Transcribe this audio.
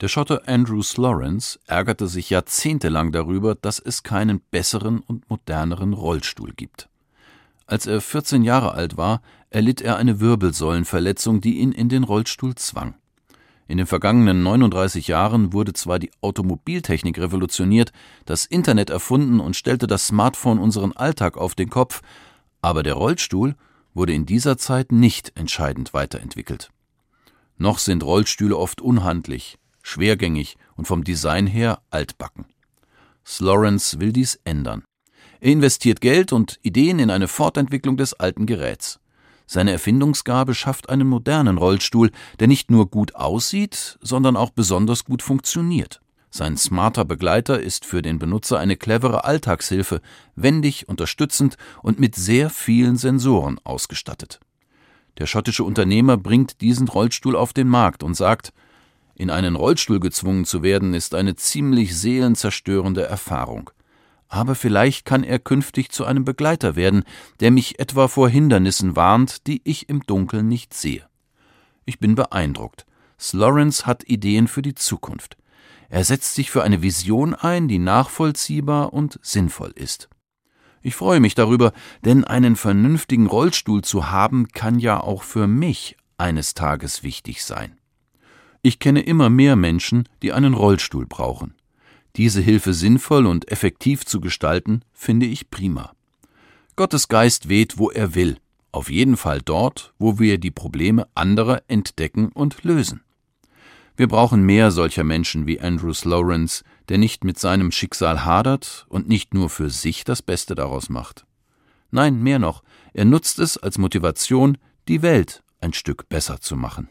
Der Schotte Andrew Lawrence ärgerte sich jahrzehntelang darüber, dass es keinen besseren und moderneren Rollstuhl gibt. Als er 14 Jahre alt war, erlitt er eine Wirbelsäulenverletzung, die ihn in den Rollstuhl zwang. In den vergangenen 39 Jahren wurde zwar die Automobiltechnik revolutioniert, das Internet erfunden und stellte das Smartphone unseren Alltag auf den Kopf, aber der Rollstuhl wurde in dieser Zeit nicht entscheidend weiterentwickelt. Noch sind Rollstühle oft unhandlich, schwergängig und vom Design her altbacken. Slorence will dies ändern. Er investiert Geld und Ideen in eine Fortentwicklung des alten Geräts. Seine Erfindungsgabe schafft einen modernen Rollstuhl, der nicht nur gut aussieht, sondern auch besonders gut funktioniert. Sein smarter Begleiter ist für den Benutzer eine clevere Alltagshilfe, wendig, unterstützend und mit sehr vielen Sensoren ausgestattet. Der schottische Unternehmer bringt diesen Rollstuhl auf den Markt und sagt, in einen Rollstuhl gezwungen zu werden, ist eine ziemlich seelenzerstörende Erfahrung aber vielleicht kann er künftig zu einem Begleiter werden, der mich etwa vor Hindernissen warnt, die ich im Dunkeln nicht sehe. Ich bin beeindruckt. Slorence hat Ideen für die Zukunft. Er setzt sich für eine Vision ein, die nachvollziehbar und sinnvoll ist. Ich freue mich darüber, denn einen vernünftigen Rollstuhl zu haben, kann ja auch für mich eines Tages wichtig sein. Ich kenne immer mehr Menschen, die einen Rollstuhl brauchen. Diese Hilfe sinnvoll und effektiv zu gestalten, finde ich prima. Gottes Geist weht, wo er will, auf jeden Fall dort, wo wir die Probleme anderer entdecken und lösen. Wir brauchen mehr solcher Menschen wie Andrews Lawrence, der nicht mit seinem Schicksal hadert und nicht nur für sich das Beste daraus macht. Nein, mehr noch, er nutzt es als Motivation, die Welt ein Stück besser zu machen.